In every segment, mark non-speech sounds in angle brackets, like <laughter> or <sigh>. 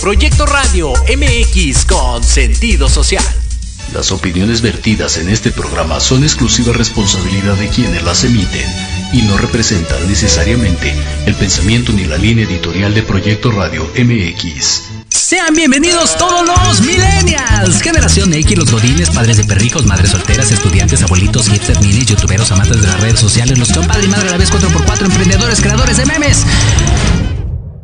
Proyecto Radio MX con sentido social. Las opiniones vertidas en este programa son exclusiva responsabilidad de quienes las emiten y no representan necesariamente el pensamiento ni la línea editorial de Proyecto Radio MX. Sean bienvenidos todos los millennials, generación X, los godines, padres de perrijos, madres solteras, estudiantes, abuelitos, hipster, minis, youtuberos, amantes de las redes sociales, los que son padre y madre a la vez 4x4, emprendedores, creadores de memes.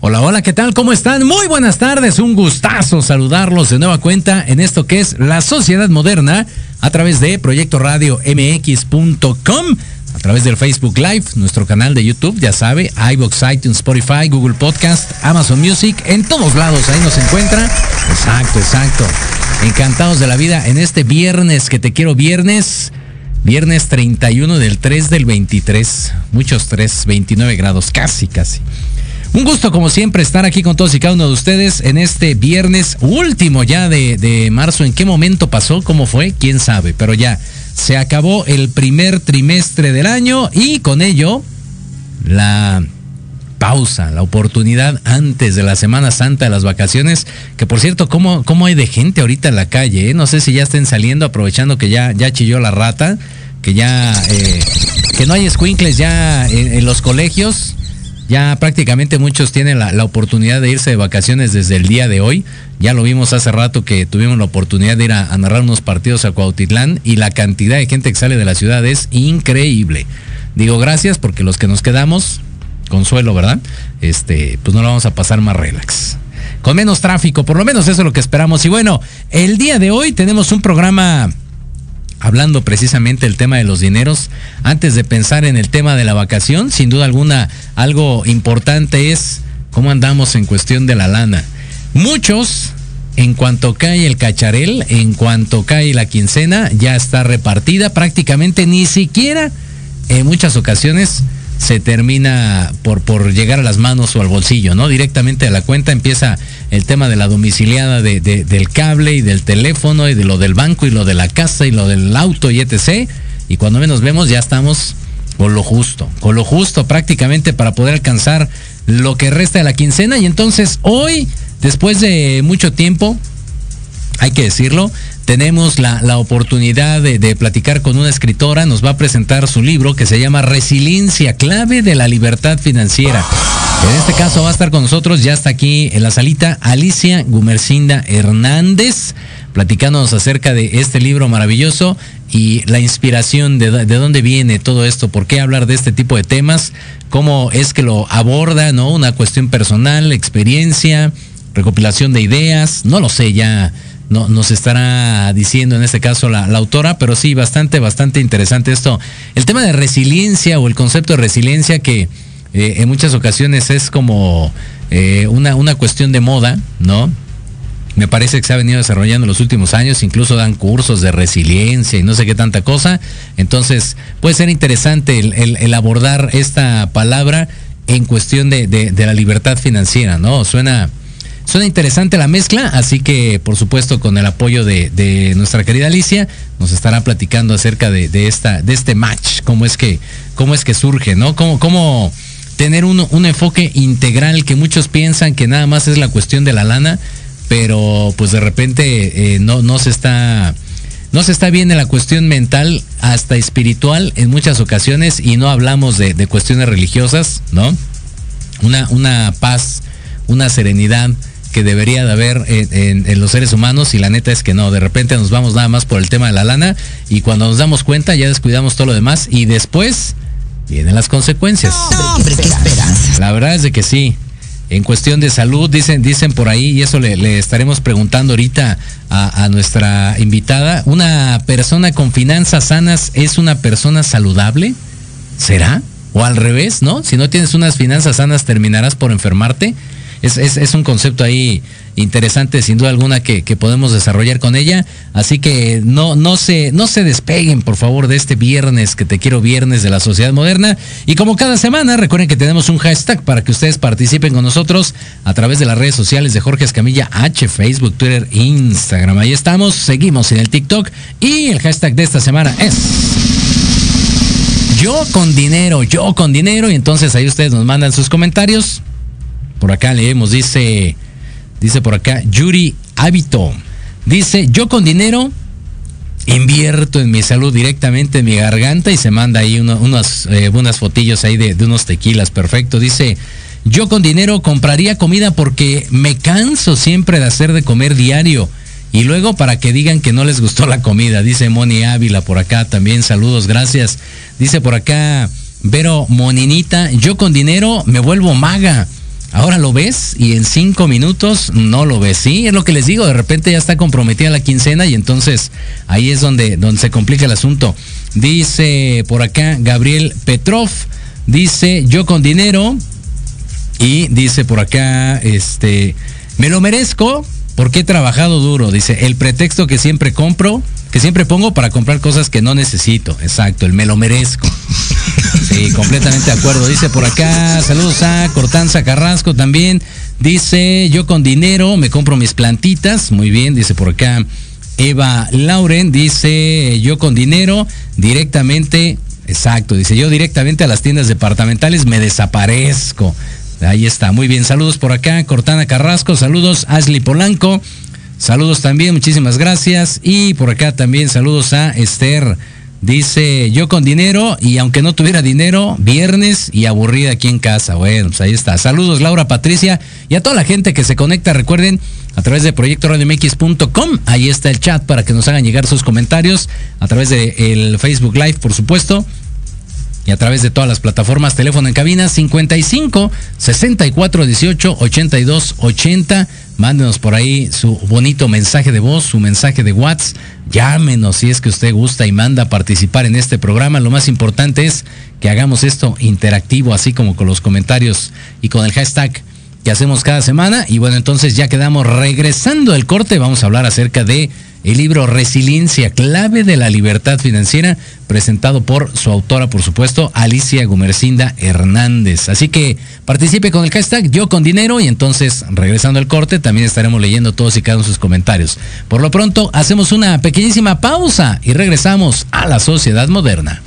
Hola, hola, ¿qué tal? ¿Cómo están? Muy buenas tardes, un gustazo saludarlos de nueva cuenta en esto que es la sociedad moderna a través de Proyecto Radio MX.com, a través del Facebook Live, nuestro canal de YouTube, ya sabe, iBox, iTunes, Spotify, Google Podcast, Amazon Music, en todos lados, ahí nos encuentra. Exacto, exacto. Encantados de la vida en este viernes que te quiero viernes Viernes 31 del 3 del 23. Muchos 3, 29 grados, casi, casi. Un gusto como siempre estar aquí con todos y cada uno de ustedes en este viernes último ya de, de, marzo. ¿En qué momento pasó? ¿Cómo fue? ¿Quién sabe? Pero ya se acabó el primer trimestre del año y con ello la pausa, la oportunidad antes de la Semana Santa de las vacaciones, que por cierto, ¿cómo, cómo hay de gente ahorita en la calle? Eh? No sé si ya estén saliendo aprovechando que ya, ya chilló la rata, que ya, eh, que no hay squinkles ya en, los colegios. Ya prácticamente muchos tienen la, oportunidad de irse de vacaciones desde el día de hoy. Ya lo vimos hace rato que tuvimos la oportunidad de ir a, a narrar unos partidos a Cuautitlán y la cantidad de gente que sale de la ciudad es increíble. Digo gracias porque los que nos quedamos, consuelo, ¿verdad? Este, pues no lo vamos a pasar más relax. Con menos tráfico, por lo menos eso es lo que esperamos. Y bueno, el día de hoy tenemos un programa hablando precisamente del tema de los dineros. Antes de pensar en el tema de la vacación, sin duda alguna, algo importante es cómo andamos en cuestión de la lana. Muchos, en cuanto cae el cacharel, en cuanto cae la quincena, ya está repartida prácticamente, ni siquiera en muchas ocasiones se termina por, por llegar a las manos o al bolsillo, ¿no? Directamente a la cuenta empieza el tema de la domiciliada de, de, del cable y del teléfono y de lo del banco y lo de la casa y lo del auto y etc. Y cuando menos vemos ya estamos con lo justo, con lo justo prácticamente para poder alcanzar lo que resta de la quincena. Y entonces hoy, después de mucho tiempo, hay que decirlo, tenemos la, la oportunidad de, platicar con una escritora, nos va a presentar su libro que se llama Resiliencia, clave de la libertad financiera. En este caso va a estar con nosotros, ya está aquí en la salita, Alicia Gumercinda Hernández, platicándonos acerca de este libro maravilloso y la inspiración de, de dónde viene todo esto, por qué hablar de este tipo de temas, cómo es que lo aborda, ¿no? Una cuestión personal, experiencia, recopilación de ideas, no lo sé, ya no, nos estará diciendo en este caso la, la, autora, pero sí, bastante, bastante interesante esto. El tema de resiliencia o el concepto de resiliencia que eh, en muchas ocasiones es como eh, una, una cuestión de moda, ¿no? Me parece que se ha venido desarrollando en los últimos años, incluso dan cursos de resiliencia y no sé qué tanta cosa. Entonces, puede ser interesante el, el, el abordar esta palabra en cuestión de, de, de la libertad financiera, ¿no? Suena, Suena interesante la mezcla, así que por supuesto con el apoyo de, nuestra querida Alicia nos estará platicando acerca de, de, esta, de este match, cómo es que, cómo es que surge, ¿no? Cómo, cómo tener un, un enfoque integral que muchos piensan que nada más es la cuestión de la lana, pero pues de repente eh, no, no se está no se está bien en la cuestión mental hasta espiritual en muchas ocasiones y no hablamos de, de cuestiones religiosas, ¿no? Una, una paz, una serenidad, que debería de haber en, en, en, los seres humanos y la neta es que no, de repente nos vamos nada más por el tema de la lana y cuando nos damos cuenta ya descuidamos todo lo demás y después vienen las consecuencias. No, hombre, qué esperanza. La verdad es de que sí. En cuestión de salud, dicen, dicen por ahí, y eso le, le estaremos preguntando ahorita a, a, nuestra invitada, ¿una persona con finanzas sanas es una persona saludable? ¿Será? O al revés, ¿no? Si no tienes unas finanzas sanas, terminarás por enfermarte es, es, es, un concepto ahí interesante, sin duda alguna, que, que, podemos desarrollar con ella. Así que no, no, se, no se despeguen, por favor, de este viernes, que te quiero viernes de la sociedad moderna. Y como cada semana, recuerden que tenemos un hashtag para que ustedes participen con nosotros a través de las redes sociales de Jorge Escamilla H, Facebook, Twitter, Instagram. Ahí estamos, seguimos en el TikTok. Y el hashtag de esta semana es yo con dinero, yo con dinero. Y entonces ahí ustedes nos mandan sus comentarios por acá leemos, dice, dice por acá, Yuri Hábito. Dice, yo con dinero invierto en mi salud directamente en mi garganta y se manda ahí uno, unas, eh, unas fotillos ahí de, de, unos tequilas, perfecto. Dice, yo con dinero compraría comida porque me canso siempre de hacer de comer diario. Y luego para que digan que no les gustó la comida, dice Moni Ávila por acá también, saludos, gracias. Dice por acá, Vero Moninita, yo con dinero me vuelvo maga Ahora lo ves y en cinco minutos no lo ves. Sí, es lo que les digo, de repente ya está comprometida la quincena y entonces ahí es donde, donde se complica el asunto. Dice por acá Gabriel Petrov, dice yo con dinero y dice por acá, este, me lo merezco porque he trabajado duro. Dice, el pretexto que siempre compro, que siempre pongo para comprar cosas que no necesito. Exacto, el me lo merezco. <laughs> Sí, completamente de acuerdo. Dice por acá, saludos a Cortanza Carrasco también. Dice, yo con dinero me compro mis plantitas. Muy bien, dice por acá. Eva Lauren dice, yo con dinero directamente, exacto, dice, yo directamente a las tiendas departamentales me desaparezco. Ahí está, muy bien. Saludos por acá, Cortana Carrasco, saludos Ashley Polanco, saludos también, muchísimas gracias. Y por acá también saludos a Esther. Dice, yo con dinero y aunque no tuviera dinero, viernes y aburrida aquí en casa. Bueno, pues ahí está. Saludos Laura Patricia y a toda la gente que se conecta. Recuerden, a través de proyectoradiomx.com, ahí está el chat para que nos hagan llegar sus comentarios. A través del el Facebook Live, por supuesto y a través de todas las plataformas, teléfono en cabina 55 64 18 82 80. Mándenos por ahí su bonito mensaje de voz, su mensaje de WhatsApp. Llámenos si es que usted gusta y manda participar en este programa. Lo más importante es que hagamos esto interactivo, así como con los comentarios y con el hashtag que hacemos cada semana. Y bueno, entonces ya quedamos regresando al corte. Vamos a hablar acerca de el libro Resiliencia, clave de la libertad financiera, presentado por su autora, por supuesto, Alicia Gumercinda Hernández. Así que participe con el hashtag Yo con Dinero y entonces, regresando al corte, también estaremos leyendo todos y cada uno de sus comentarios. Por lo pronto, hacemos una pequeñísima pausa y regresamos a la sociedad moderna.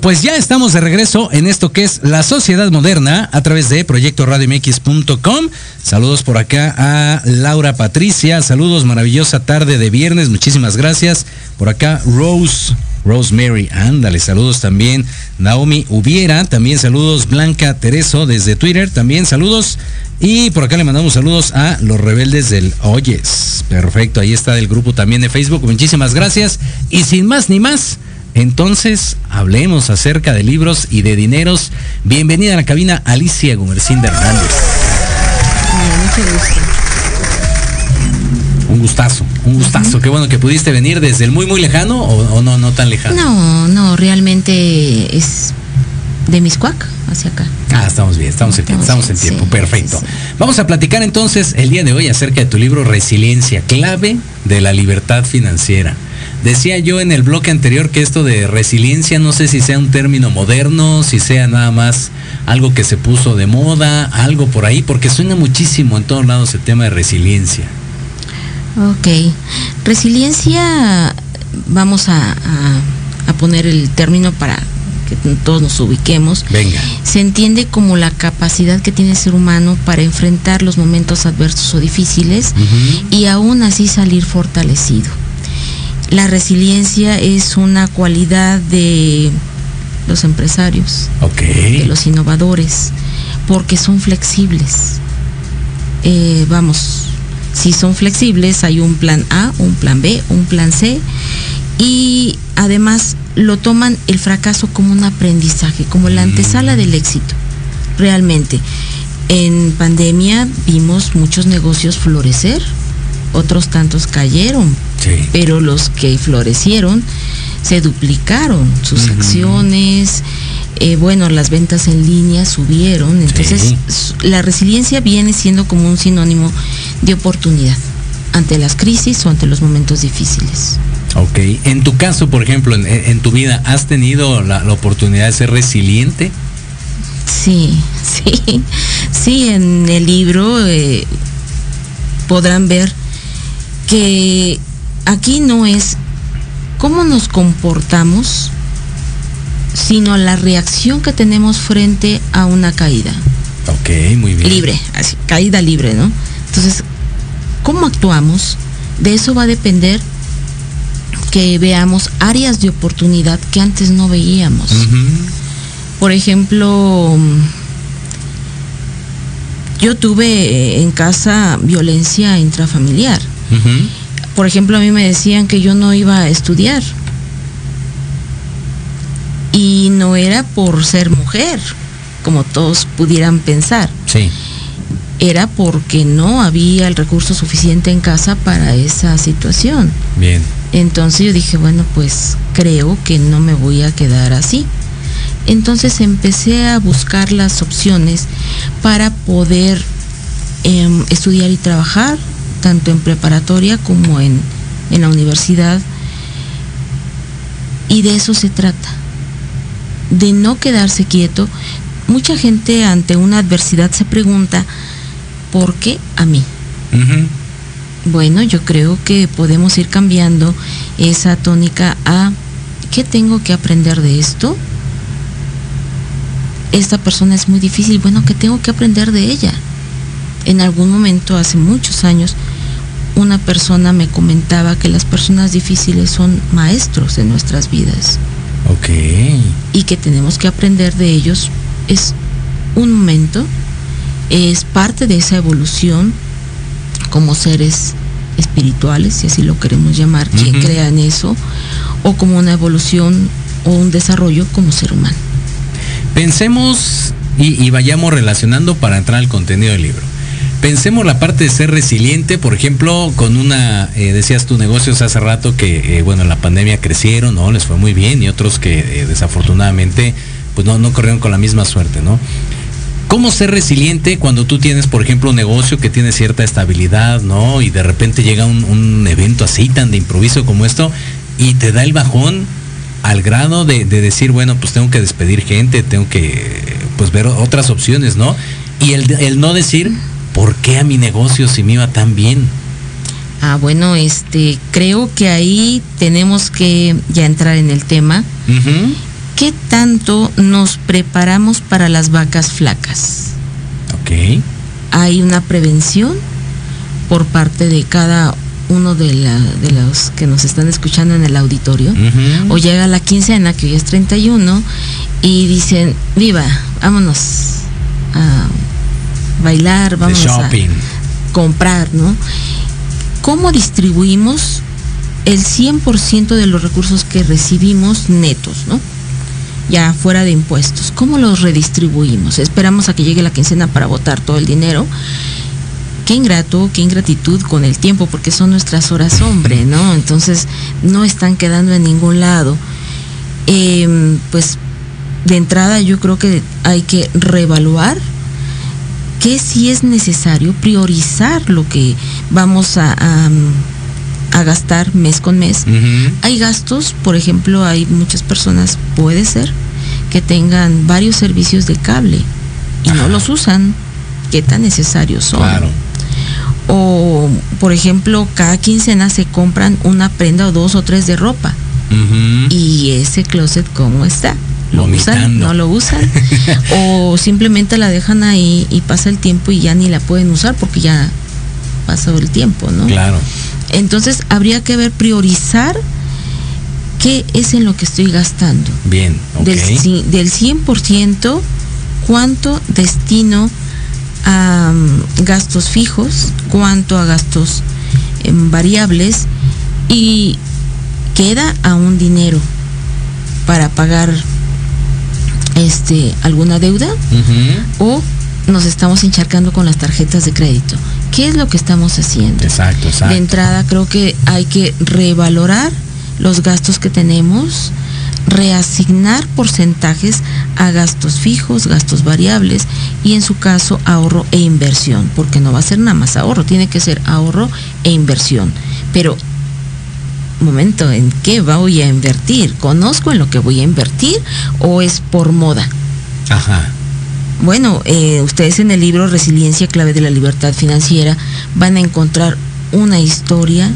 Pues ya estamos de regreso en esto que es la sociedad moderna a través de Proyecto proyectoradiomx.com. Saludos por acá a Laura Patricia, saludos, maravillosa tarde de viernes, muchísimas gracias. Por acá Rose Rosemary, ándale, saludos también. Naomi Hubiera, también saludos. Blanca Tereso desde Twitter, también saludos. Y por acá le mandamos saludos a los rebeldes del Oyes. Perfecto, ahí está el grupo también de Facebook. Muchísimas gracias. Y sin más ni más, entonces hablemos acerca de libros y de dineros. Bienvenida a la cabina Alicia Gumercinda Hernández. mucho gusto. Un gustazo, un gustazo. Qué bueno que pudiste venir desde el muy, muy lejano o, no, no tan lejano. No, no, realmente es de Miscuac hacia acá. Ah, estamos bien, estamos en tiempo, estamos en tiempo, perfecto. Vamos a platicar entonces el día de hoy acerca de tu libro Resiliencia, clave de la libertad financiera. Decía yo en el bloque anterior que esto de resiliencia no sé si sea un término moderno, si sea nada más algo que se puso de moda, algo por ahí, porque suena muchísimo en todos lados el tema de resiliencia. Ok. Resiliencia, vamos a, poner el término para que todos nos ubiquemos. Venga. Se entiende como la capacidad que tiene el ser humano para enfrentar los momentos adversos o difíciles y aún así salir fortalecido. La resiliencia es una cualidad de los empresarios, de los innovadores, porque son flexibles. Eh, vamos, si son flexibles, hay un plan A, un plan B, un plan C y además lo toman el fracaso como un aprendizaje, como la antesala del éxito, realmente. En pandemia vimos muchos negocios florecer, otros tantos cayeron, pero los que florecieron se duplicaron sus acciones, eh, bueno, las ventas en línea subieron, entonces la resiliencia viene siendo como un sinónimo de oportunidad ante las crisis o ante los momentos difíciles. Ok, en tu caso, por ejemplo, en, tu vida, ¿has tenido la, oportunidad de ser resiliente? Sí, <laughs> sí, sí, en el libro eh, podrán ver que aquí no es cómo nos comportamos, sino la reacción que tenemos frente a una caída. Ok, muy bien. Libre, así, caída libre, ¿no? Entonces, ¿cómo actuamos? De eso va a depender que veamos áreas de oportunidad que antes no veíamos. Por ejemplo, yo tuve en casa violencia intrafamiliar. Por ejemplo, a mí me decían que yo no iba a estudiar y no era por ser mujer, como todos pudieran pensar. Sí. Era porque no había el recurso suficiente en casa para esa situación. Bien. Entonces yo dije, bueno, pues creo que no me voy a quedar así. Entonces empecé a buscar las opciones para poder em, estudiar y trabajar, tanto en preparatoria como en, en la universidad. Y de eso se trata de no quedarse quieto. Mucha gente ante una adversidad se pregunta, ¿por qué a mí? Bueno, yo creo que podemos ir cambiando esa tónica a ¿qué tengo que aprender de esto? Esta persona es muy difícil, bueno, ¿qué tengo que aprender de ella? En algún momento, hace muchos años, una persona me comentaba que las personas difíciles son maestros en nuestras vidas. Ok. Y que tenemos que aprender de ellos. Es un momento, es parte de esa evolución como seres espirituales, si así lo queremos llamar, quien crea en eso, o como una evolución o un desarrollo como ser humano. Pensemos y, y vayamos relacionando para entrar al contenido del libro. Pensemos la parte de ser resiliente, por ejemplo, con una, eh, decías tu negocios hace rato que, eh, bueno, en la pandemia crecieron, ¿no? Les fue muy bien y otros que eh, desafortunadamente, pues no, no corrieron con la misma suerte, ¿no? ¿Cómo ser resiliente cuando tú tienes, por ejemplo, un negocio que tiene cierta estabilidad, ¿no? Y de repente llega un, evento así tan de improviso como esto y te da el bajón al grado de, decir, bueno, pues tengo que despedir gente, tengo que, pues ver otras opciones, ¿no? Y el, el no decir, ¿por qué a mi negocio si me iba tan bien? Ah, bueno, este, creo que ahí tenemos que ya entrar en el tema. ¿Qué tanto nos preparamos para las vacas flacas? Ok. Hay una prevención por parte de cada uno de, de los que nos están escuchando en el auditorio, o llega la quincena, que hoy es 31, y dicen, viva, vámonos a bailar, vamos a comprar, ¿no? ¿Cómo distribuimos el 100% de los recursos que recibimos netos, ¿no? Ya fuera de impuestos. ¿Cómo los redistribuimos? Esperamos a que llegue la quincena para votar todo el dinero. Qué ingrato, qué ingratitud con el tiempo, porque son nuestras horas hombre, ¿no? Entonces no están quedando en ningún lado. Em, pues de entrada yo creo que hay que reevaluar que si es necesario priorizar lo que vamos a, a, gastar mes con mes. Hay gastos, por ejemplo, hay muchas personas, puede ser, que tengan varios servicios de cable y no los usan. ¿Qué tan necesarios son? O, por ejemplo, cada quincena se compran una prenda o dos o tres de ropa. Y ese closet, ¿cómo está? Lo usan, no lo usan, <laughs> o simplemente la dejan ahí y pasa el tiempo y ya ni la pueden usar porque ya pasó el tiempo, ¿no? Claro. Entonces habría que ver, priorizar qué es en lo que estoy gastando. Bien, del, del 100%, cuánto destino a mm, gastos fijos, cuánto a gastos em, variables y queda a un dinero para pagar este, alguna deuda o nos estamos encharcando con las tarjetas de crédito. ¿Qué es lo que estamos haciendo? Exacto, exacto. De entrada creo que hay que revalorar los gastos que tenemos, reasignar porcentajes a gastos fijos, gastos variables y en su caso ahorro e inversión, porque no va a ser nada más ahorro, tiene que ser ahorro e inversión. Pero momento, ¿en qué voy a invertir? ¿Conozco en lo que voy a invertir o es por moda? Ajá. Bueno, eh, ustedes en el libro Resiliencia, clave de la libertad financiera, van a encontrar una historia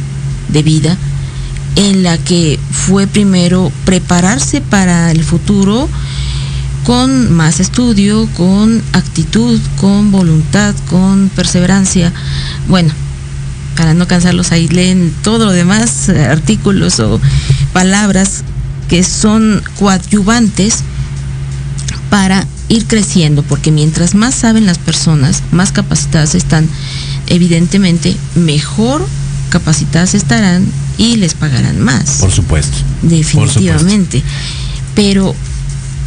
de vida en la que fue primero prepararse para el futuro con más estudio, con actitud, con voluntad, con perseverancia. Bueno, para no cansarlos ahí, leen todo lo demás, eh, artículos o palabras que son coadyuvantes para ir creciendo, porque mientras más saben las personas, más capacitadas están, evidentemente mejor capacitadas estarán y les pagarán más. Por supuesto. Definitivamente. Pero,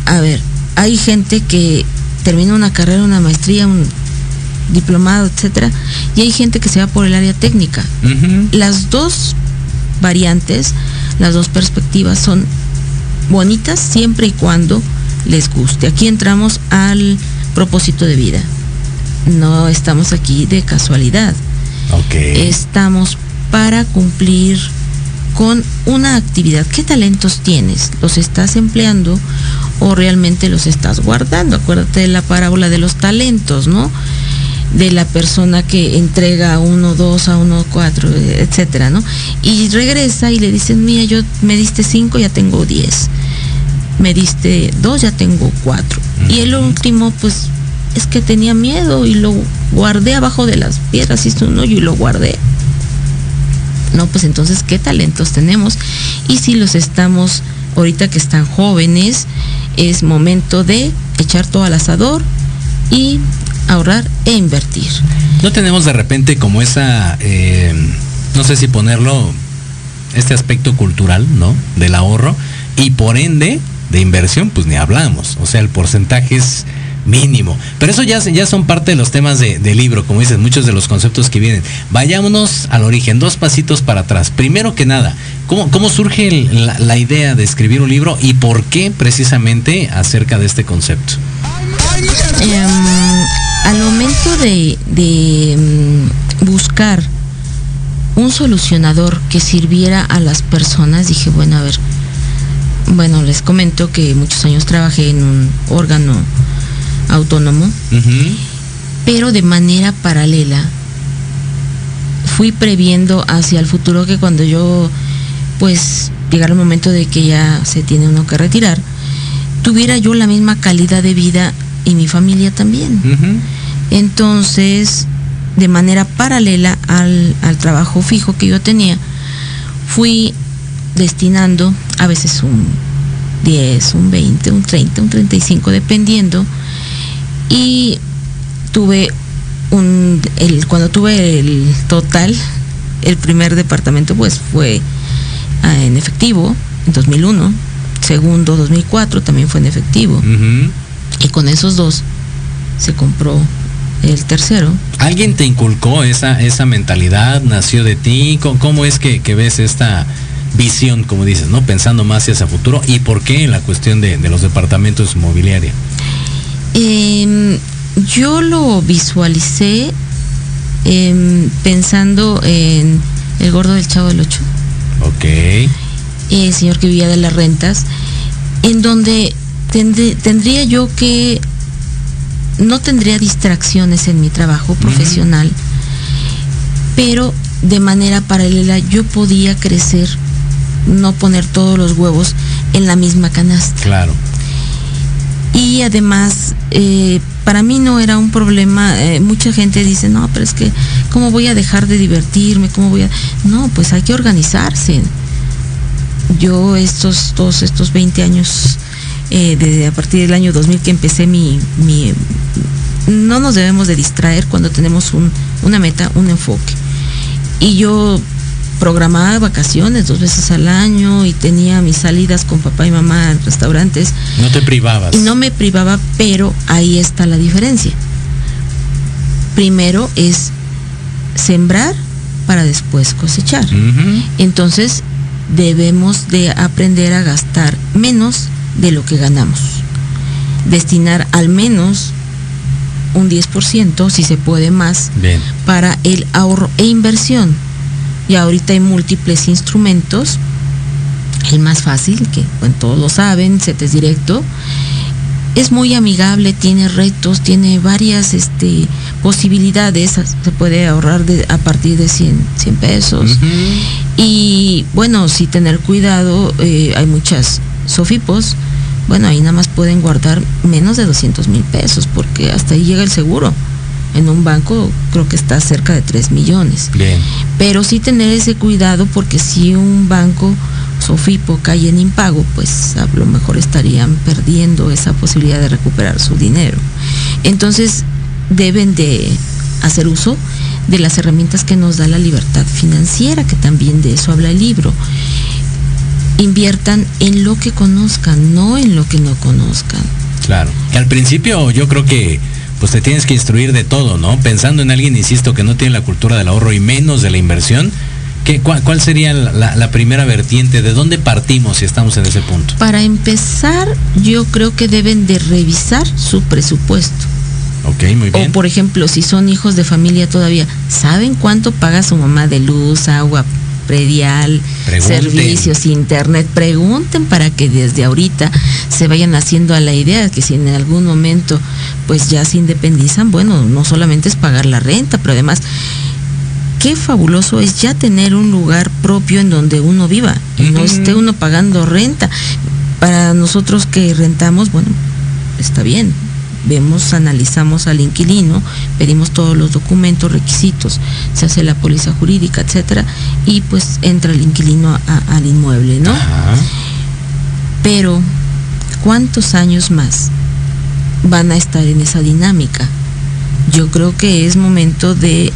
a ver, hay gente que termina una carrera, una maestría, un diplomado, etcétera, y hay gente que se va por el área técnica. Las dos variantes, las dos perspectivas son bonitas siempre y cuando les guste. Aquí entramos al propósito de vida. No estamos aquí de casualidad. Estamos para cumplir con una actividad. ¿Qué talentos tienes? ¿Los estás empleando o realmente los estás guardando? Acuérdate de la parábola de los talentos, ¿no? De la persona que entrega uno, dos, a uno, cuatro, etcétera, ¿no? Y regresa y le dicen, mira, yo me diste cinco, ya tengo diez. Me diste dos, ya tengo cuatro. Y el último, pues, es que tenía miedo y lo guardé abajo de las piedras, hice un hoyo y lo guardé. No, pues entonces, ¿qué talentos tenemos? Y si los estamos, ahorita que están jóvenes, es momento de echar todo al asador y ahorrar e invertir. No tenemos de repente como esa, eh, no sé si ponerlo, este aspecto cultural, ¿no? Del ahorro y por ende de inversión, pues ni hablamos. O sea, el porcentaje es mínimo. Pero eso ya, ya son parte de los temas de, libro, como dices, muchos de los conceptos que vienen. Vayámonos al origen, dos pasitos para atrás. Primero que nada, ¿cómo, cómo surge la, idea de escribir un libro y por qué precisamente acerca de este concepto? Em, al momento de, mm, buscar un solucionador que sirviera a las personas, dije, bueno, a ver, bueno, les comento que muchos años trabajé en un órgano autónomo, pero de manera paralela fui previendo hacia el futuro que cuando yo, pues, llegara el momento de que ya se tiene uno que retirar, tuviera yo la misma calidad de vida y mi familia también. Entonces, de manera paralela al, al trabajo fijo que yo tenía, fui destinando a veces un 10, un 20, un 30, un 35, dependiendo. Y tuve un, el, cuando tuve el total, el primer departamento pues fue ah, en efectivo, en 2001, segundo 2004 también fue en efectivo. Y con esos dos se compró el tercero. ¿Alguien te inculcó esa, esa mentalidad? ¿Nació de ti? ¿Cómo, es que, ves esta visión, como dices, ¿no? Pensando más hacia el futuro. ¿Y por qué en la cuestión de, los departamentos inmobiliarios? Em, yo lo visualicé em, pensando en el gordo del chavo del ocho. Ok. El señor que vivía de las rentas, en donde tendría yo que no tendría distracciones en mi trabajo profesional, pero de manera paralela yo podía crecer, no poner todos los huevos en la misma canasta. Claro. Y además, eh, para mí no era un problema, eh, mucha gente dice, no, pero es que, ¿cómo voy a dejar de divertirme? ¿Cómo voy a...? No, pues hay que organizarse. Yo estos, todos estos 20 años eh, desde a partir del año 2000 que empecé mi, mi, no nos debemos de distraer cuando tenemos un, una meta, un enfoque. Y yo programaba vacaciones dos veces al año y tenía mis salidas con papá y mamá en restaurantes. No te privabas. No me privaba, pero ahí está la diferencia. Primero es sembrar para después cosechar. Entonces debemos de aprender a gastar menos de lo que ganamos. Destinar al menos un 10%, si se puede más, para el ahorro e inversión. Y ahorita hay múltiples instrumentos. El más fácil, que bueno, todos lo saben, CETES Directo, es muy amigable, tiene retos, tiene varias este, posibilidades, se puede ahorrar de, a partir de 100, 100 pesos. Y bueno, si tener cuidado, eh, hay muchas Sofipos, bueno, ahí nada más pueden guardar menos de 200 mil pesos, porque hasta ahí llega el seguro. En un banco creo que está cerca de 3 millones. Bien. Pero sí tener ese cuidado porque si un banco Sofipo cae en impago, pues a lo mejor estarían perdiendo esa posibilidad de recuperar su dinero. Entonces deben de hacer uso de las herramientas que nos da la libertad financiera, que también de eso habla el libro inviertan en lo que conozcan, no en lo que no conozcan. Claro. Y al principio yo creo que pues te tienes que instruir de todo, ¿no? Pensando en alguien, insisto, que no tiene la cultura del ahorro y menos de la inversión, ¿qué, cuál, sería la, primera vertiente? ¿De dónde partimos si estamos en ese punto? Para empezar, yo creo que deben de revisar su presupuesto. Ok, muy bien. O por ejemplo, si son hijos de familia todavía, ¿saben cuánto paga su mamá de luz, agua, predial, servicios, internet, pregunten para que desde ahorita se vayan haciendo a la idea que si en algún momento pues ya se independizan, bueno, no solamente es pagar la renta, pero además qué fabuloso es ya tener un lugar propio en donde uno viva y no esté uno pagando renta. Para nosotros que rentamos, bueno, está bien, vemos, analizamos al inquilino, pedimos todos los documentos, requisitos, se hace la póliza jurídica, etcétera, y pues entra el inquilino al inmueble, ¿no? Pero, ¿cuántos años más van a estar en esa dinámica? Yo creo que es momento de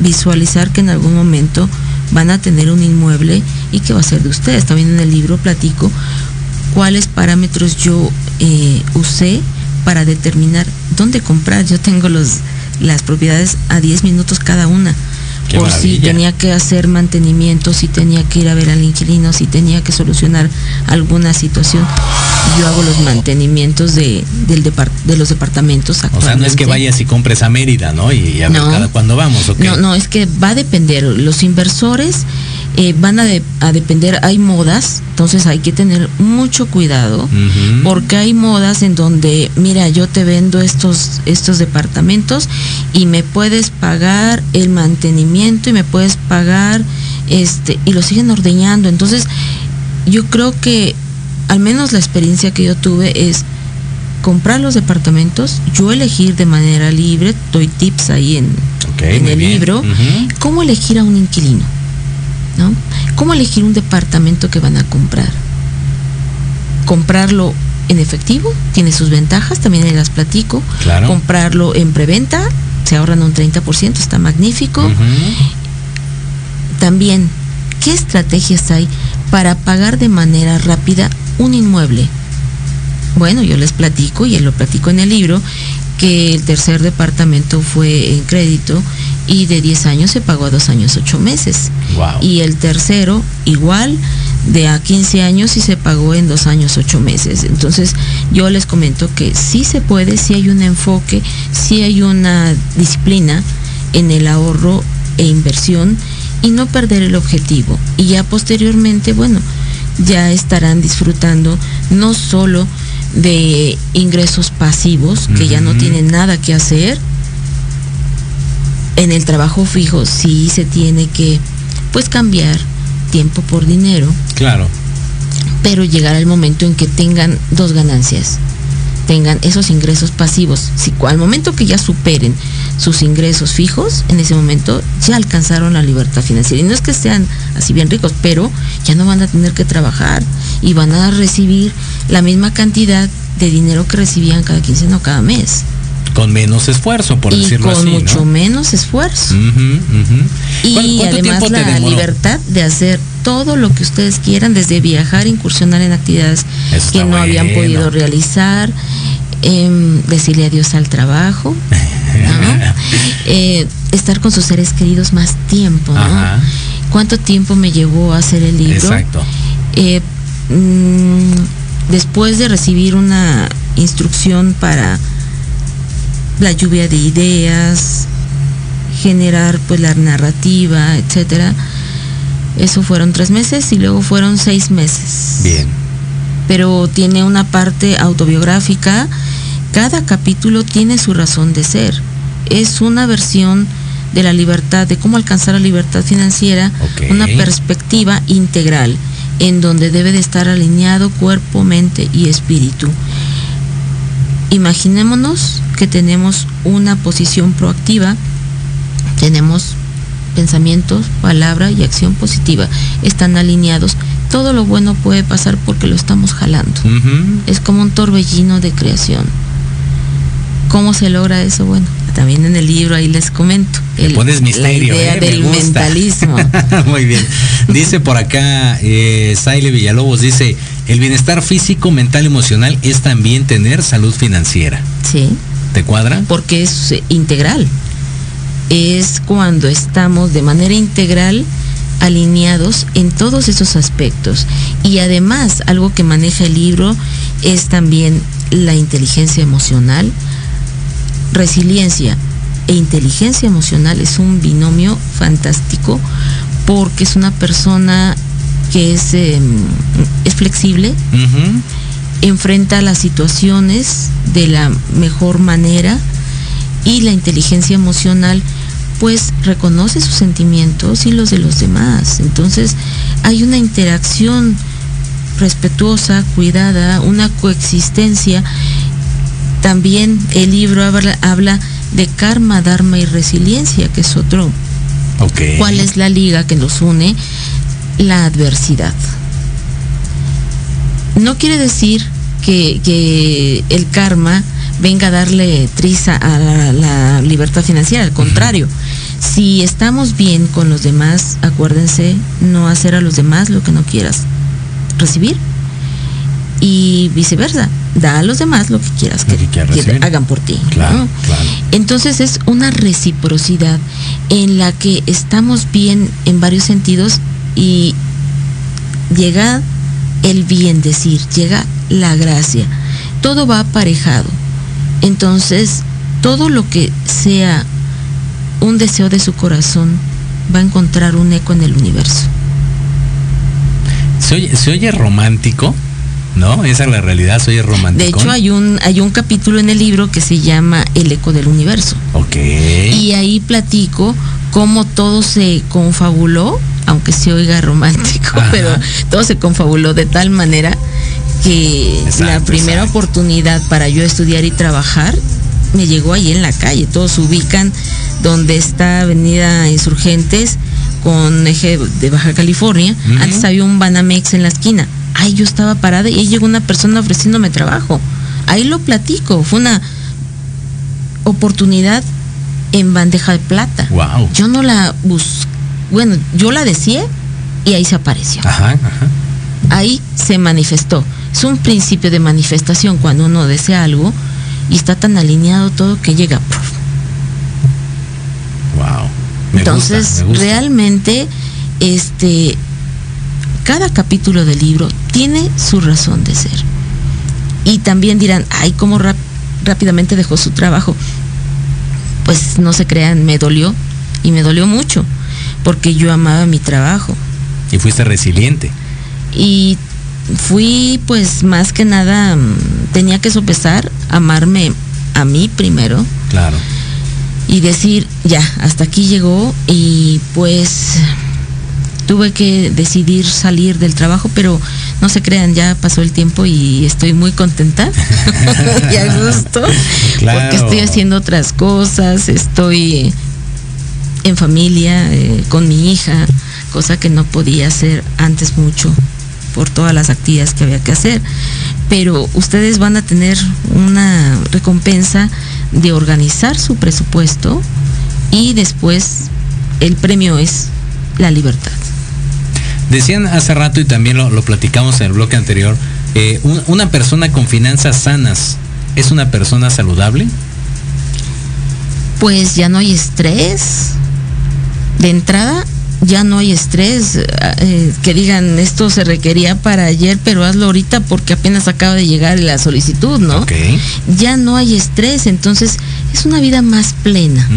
visualizar que en algún momento van a tener un inmueble y que va a ser de ustedes. También en el libro platico cuáles parámetros yo eh, usé para determinar dónde comprar. Yo tengo los, las propiedades a 10 minutos cada una. por si tenía que hacer mantenimiento, si tenía que ir a ver al inquilino, si tenía que solucionar alguna situación. Yo hago los mantenimientos de, del de los departamentos O sea, no es que vayas y compres a Mérida, ¿no? Y a ver cada cuándo vamos, No, no, es que va a depender. Los inversores eh, van a, a, depender, hay modas, entonces hay que tener mucho cuidado, porque hay modas en donde, mira, yo te vendo estos, estos departamentos y me puedes pagar el mantenimiento y me puedes pagar, este, y lo siguen ordeñando. Entonces, yo creo que, al menos la experiencia que yo tuve es, comprar los departamentos, yo elegir de manera libre, doy tips ahí en, en el bien. libro, cómo elegir a un inquilino, ¿no? Cómo elegir un departamento que van a comprar. Comprarlo en efectivo tiene sus ventajas, también las platico. Claro. Comprarlo en preventa, se ahorran un 30%, está magnífico. También, ¿qué estrategias hay para pagar de manera rápida un inmueble? Bueno, yo les platico y lo platico en el libro que el tercer departamento fue en crédito y de 10 años se pagó a 2 años 8 meses. Wow. Y el tercero igual de a 15 años y se pagó en 2 años 8 meses. Entonces yo les comento que sí se puede, sí hay un enfoque, sí hay una disciplina en el ahorro e inversión y no perder el objetivo. Y ya posteriormente, bueno, ya estarán disfrutando no solo de ingresos pasivos, que ya no tienen nada que hacer. En el trabajo fijo sí se tiene que pues cambiar tiempo por dinero, Claro. pero llegar al momento en que tengan dos ganancias, tengan esos ingresos pasivos. Si al momento que ya superen sus ingresos fijos, en ese momento ya alcanzaron la libertad financiera. Y no es que sean así bien ricos, pero ya no van a tener que trabajar y van a recibir la misma cantidad de dinero que recibían cada quincena o cada mes. Con menos esfuerzo, por y decirlo con así. mucho ¿no? menos esfuerzo. Ujú, ujú. ¿Cuán- Y además la demoró? libertad de hacer todo lo que ustedes quieran, desde viajar, incursionar en actividades que no habían podido realizar, em, decirle adiós al trabajo, ¿no? <laughs> Eh, estar con sus seres queridos más tiempo, ¿no? Ajá. ¿Cuánto tiempo me llevó a hacer el libro? Exacto. Eh, mm, después de recibir una instrucción para la lluvia de ideas, generar pues la narrativa, etcétera, eso fueron tres meses y luego fueron seis meses. Bien. Pero tiene una parte autobiográfica. Cada capítulo tiene su razón de ser. Es una versión de la libertad, de cómo alcanzar la libertad financiera, una perspectiva integral, en donde debe de estar alineado cuerpo, mente y espíritu. Imaginémonos que tenemos una posición proactiva, tenemos pensamientos, palabra y acción positiva, están alineados. Todo lo bueno puede pasar porque lo estamos jalando. Es como un torbellino de creación. ¿Cómo se logra eso? Bueno, también en el libro ahí les comento. Le pones misterio, la idea ¿eh? Me del gusta. mentalismo. <laughs> Muy bien. Dice por acá, eh, Saile Villalobos, dice, el bienestar físico, mental, emocional es también tener salud financiera. Sí, ¿Te cuadra? porque es eh, integral. Es cuando estamos de manera integral alineados en todos esos aspectos. Y además, algo que maneja el libro es también la inteligencia emocional. Resiliencia e inteligencia emocional es un binomio fantástico porque es una persona que es, eh, es flexible, enfrenta las situaciones de la mejor manera y la inteligencia emocional pues reconoce sus sentimientos y los de los demás. Entonces hay una interacción respetuosa, cuidada, una coexistencia. También el libro habla, habla de karma, dharma y resiliencia, que es otro. ¿Cuál es la liga que nos une? La adversidad. No quiere decir que, que el karma venga a darle triza a la, la libertad financiera, al contrario. Si estamos bien con los demás, acuérdense, no hacer a los demás lo que no quieras recibir. Y viceversa, da a los demás lo que quieras que, hagan por ti. Claro, ¿no? claro. Entonces es una reciprocidad en la que estamos bien en varios sentidos y llega el bien decir, llega la gracia. Todo va aparejado. Entonces, todo lo que sea un deseo de su corazón va a encontrar un eco en el universo. Se oye, se oye romántico, ¿no? Esa es la realidad, se oye romántico. De hecho, hay un, hay un capítulo en el libro que se llama El eco del universo. Ok. Y ahí platico cómo todo se confabuló, aunque se oiga romántico, <laughs> Ajá. pero todo se confabuló de tal manera que Exacto, la primera exacto. oportunidad para yo estudiar y trabajar me llegó ahí en la calle. Todos ubican donde está Avenida Insurgentes con eje de Baja California. Antes había un Banamex en la esquina. Ahí yo estaba parada y ahí llegó una persona ofreciéndome trabajo. Ahí lo platico. Fue una oportunidad en bandeja de plata. Wow. Yo no la bus bueno, yo la deseé y ahí se apareció. Ajá, ajá. Ahí se manifestó. Es un principio de manifestación cuando uno desea algo y está tan alineado todo que llega. Wow. Me Entonces, gusta, me gusta. realmente, este, cada capítulo del libro tiene su razón de ser. Y también dirán, ay, cómo rápidamente dejó su trabajo. Pues no se crean, me dolió y me dolió mucho, porque yo amaba mi trabajo. Y fuiste resiliente. Y fui, pues, más que nada, mm, tenía que sopesar, amarme a mí primero Claro. y decir, ya, hasta aquí llegó y pues tuve que decidir salir del trabajo, pero no se crean, ya pasó el tiempo y estoy muy contenta <laughs> y a gusto, Claro. porque estoy haciendo otras cosas, estoy en familia, eh, con mi hija, cosa que no podía hacer antes mucho por todas las actividades que había que hacer. Pero ustedes van a tener una recompensa de organizar su presupuesto y después el premio es la libertad. Decían hace rato y también lo, lo platicamos en el bloque anterior, eh, un- una persona con finanzas sanas es una persona saludable. Pues ya no hay estrés. De entrada, ya no hay estrés. eh, que digan, esto se requería para ayer, pero hazlo ahorita porque apenas acaba de llegar la solicitud, ¿no? Ya no hay estrés, entonces es una vida más plena.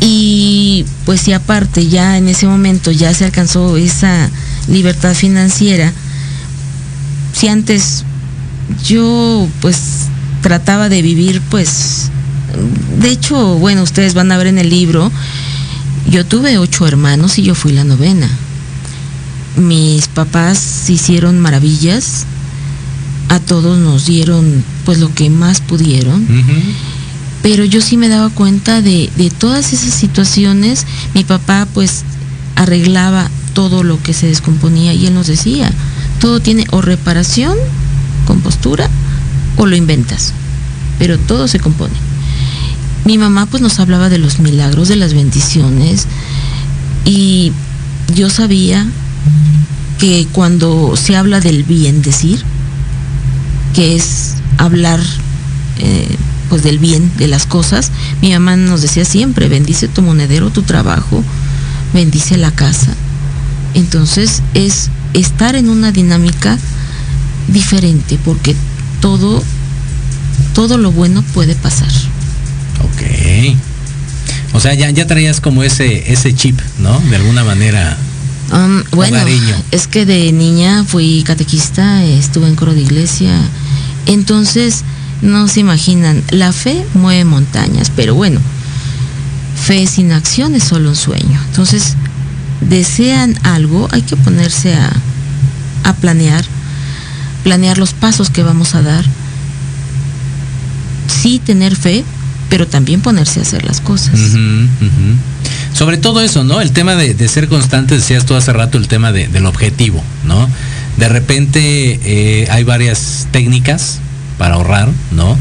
Y pues si aparte ya en ese momento ya se alcanzó esa libertad financiera, si antes yo pues trataba de vivir pues, de hecho, bueno, ustedes van a ver en el libro, yo tuve ocho hermanos y yo fui la novena. Mis papás hicieron maravillas, a todos nos dieron pues lo que más pudieron pero yo sí me daba cuenta de, de todas esas situaciones. Mi papá pues arreglaba todo lo que se descomponía y él nos decía, todo tiene o reparación, compostura, o lo inventas, pero todo se compone. Mi mamá pues nos hablaba de los milagros, de las bendiciones y yo sabía que cuando se habla del bien decir, que es hablar eh, pues del bien de las cosas. Mi mamá nos decía siempre, bendice tu monedero, tu trabajo, bendice la casa. Entonces es estar en una dinámica diferente porque todo todo lo bueno puede pasar. O sea, ya, ya traías como ese, ese chip, ¿no? De alguna manera. Um, bueno, Hogareño. es que de niña fui catequista, estuve en coro de iglesia. Entonces, no se imaginan, la fe mueve montañas, pero bueno, fe sin acción es solo un sueño. Entonces, desean algo, hay que ponerse a, a planear, planear los pasos que vamos a dar. Sí tener fe, pero también ponerse a hacer las cosas. Sobre todo eso, ¿no? El tema de, de ser constante, decías tú hace rato, el tema de- del objetivo, ¿no? De repente eh, hay varias técnicas para ahorrar, ¿no?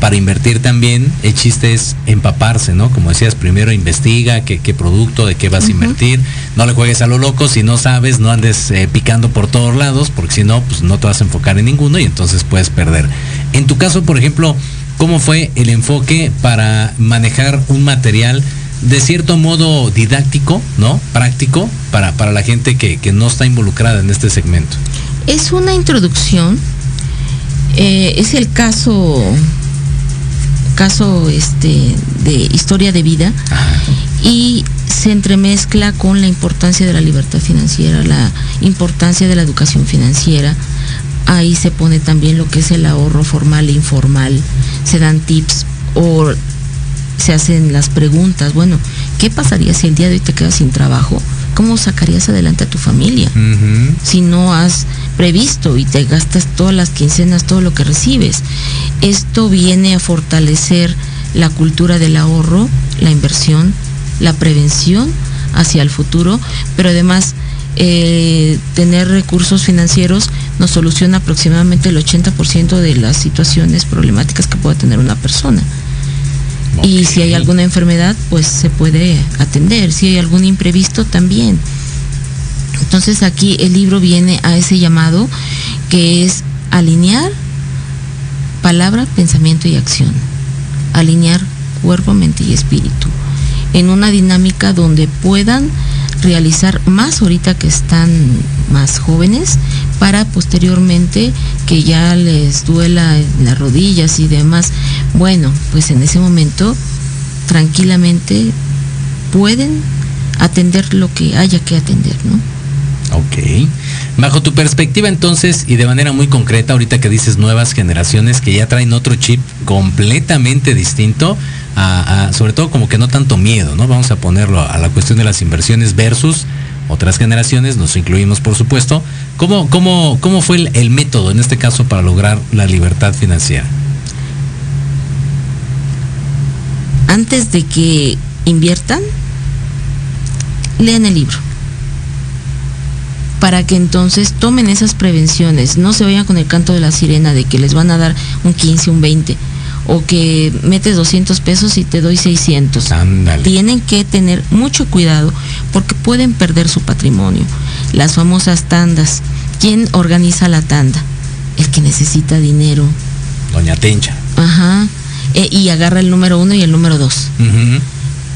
Para invertir también, el chiste es empaparse, ¿no? Como decías, primero investiga qué, qué producto, de qué vas a invertir. No le juegues a lo loco, si no sabes, no andes eh, picando por todos lados, porque si no, pues no te vas a enfocar en ninguno y entonces puedes perder. En tu caso, por ejemplo, ¿cómo fue el enfoque para manejar un material de cierto modo didáctico, ¿no? Práctico para, para la gente que, que no está involucrada en este segmento. Es una introducción, eh, es el caso, caso este, de historia de vida Ajá. y se entremezcla con la importancia de la libertad financiera, la importancia de la educación financiera. Ahí se pone también lo que es el ahorro formal e informal, se dan tips o se hacen las preguntas, bueno, ¿qué pasaría si el día de hoy te quedas sin trabajo? ¿Cómo sacarías adelante a tu familia? Si no has previsto y te gastas todas las quincenas, todo lo que recibes. Esto viene a fortalecer la cultura del ahorro, la inversión, la prevención hacia el futuro, pero además eh, tener recursos financieros nos soluciona aproximadamente el 80% de las situaciones problemáticas que pueda tener una persona. Y si hay alguna enfermedad, pues se puede atender. Si hay algún imprevisto, también. Entonces aquí el libro viene a ese llamado que es alinear palabra, pensamiento y acción. Alinear cuerpo, mente y espíritu. En una dinámica donde puedan realizar más ahorita que están más jóvenes para posteriormente que ya les duela las rodillas y demás. Bueno, pues en ese momento tranquilamente pueden atender lo que haya que atender, ¿no? Ok. Bajo tu perspectiva entonces y de manera muy concreta, ahorita que dices nuevas generaciones que ya traen otro chip completamente distinto, sobre todo como que no tanto miedo, ¿no? Vamos a ponerlo a la cuestión de las inversiones versus otras generaciones, nos incluimos por supuesto. ¿Cómo, cómo, cómo fue el, el método en este caso para lograr la libertad financiera? Antes de que inviertan, lean el libro para que entonces tomen esas prevenciones, no se vayan con el canto de la sirena de que les van a dar un 15, un 20 o que metes 200 pesos y te doy 600. Tienen que tener mucho cuidado porque pueden perder su patrimonio. Las famosas tandas. ¿Quién organiza la tanda? El que necesita dinero. Doña Tencha. Ajá. E, y agarra el número uno y el número dos.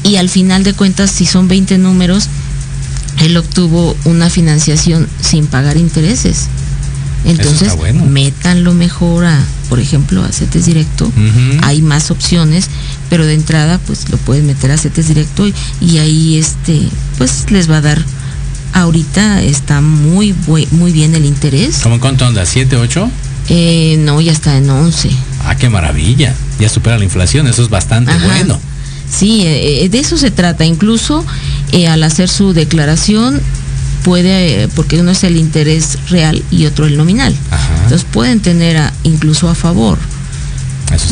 Y al final de cuentas, si son 20 números, él obtuvo una financiación sin pagar intereses. Entonces, métanlo mejor a, por ejemplo, a CETES Directo. Hay más opciones, pero de entrada, pues lo pueden meter a CETES Directo y, ahí, este, pues les va a dar. Ahorita está muy, muy bien el interés. ¿Cómo en cuánto anda? ¿7, 8? Eh, no, ya está en 11. Ah, qué maravilla. Ya supera la inflación, eso es bastante bueno. Sí, eh, eh, de eso se trata. Incluso eh, al hacer su declaración puede, porque uno es el interés real y otro el nominal. Entonces pueden tener incluso a favor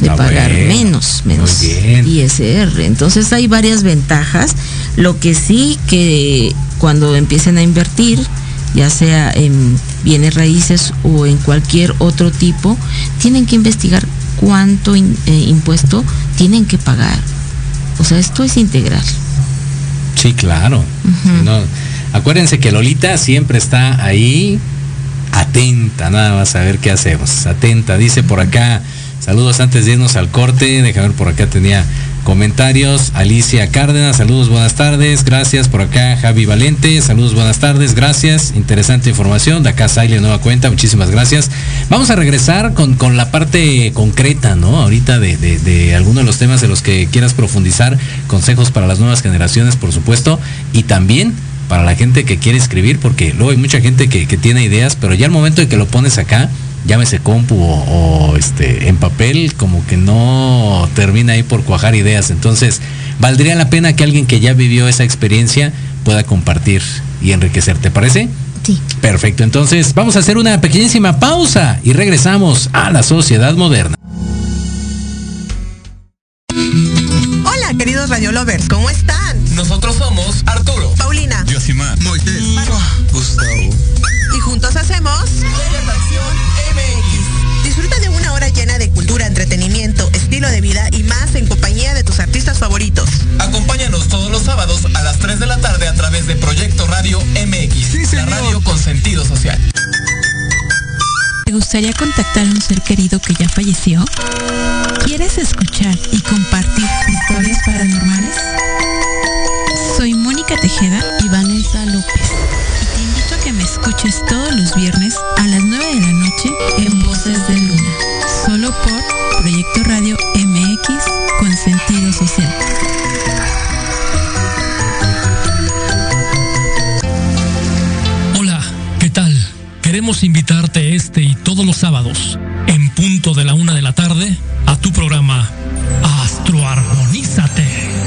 de pagar menos, menos ISR. Entonces hay varias ventajas. Lo que sí que cuando empiecen a invertir, ya sea en bienes raíces o en cualquier otro tipo, tienen que investigar cuánto impuesto tienen que pagar o sea, esto es integral. Sí, claro. Acuérdense que Lolita siempre está ahí atenta, nada más a ver qué hacemos. Atenta, dice por acá, saludos antes de irnos al corte, déjame ver por acá tenía comentarios. Alicia Cárdenas, saludos, buenas tardes. Gracias por acá. Javi Valente, saludos, buenas tardes. Gracias. Interesante información. De acá Saile, nueva cuenta. Muchísimas gracias. Vamos a regresar con, la parte concreta, ¿no? Ahorita de, de, algunos de los temas de los que quieras profundizar. Consejos para las nuevas generaciones, por supuesto. Y también para la gente que quiere escribir, porque luego hay mucha gente que, que tiene ideas, pero ya al momento de que lo pones acá, llámese compu o, este, en papel, como que no termina ahí por cuajar ideas. Entonces, valdría la pena que alguien que ya vivió esa experiencia pueda compartir y enriquecer. ¿Te parece? Sí. Perfecto. Entonces, vamos a hacer una pequeñísima pausa y regresamos a la sociedad moderna. Hola, queridos Radio de vida y más en compañía de tus artistas favoritos. Acompáñanos todos los sábados a las 3 de la tarde a través de Proyecto Radio MX, la radio con sentido social. ¿Te gustaría contactar a un ser querido que ya falleció? ¿Quieres escuchar y compartir historias paranormales? Soy Mónica Tejeda y Vanessa López escuches todos los viernes a las 9 de la noche en Voces de Luna, solo por Proyecto Radio MX con sentido social. Hola, ¿qué tal? Queremos invitarte este y todos los sábados, en punto de la una de la tarde, a tu programa Astroarmonízate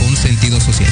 con sentido social.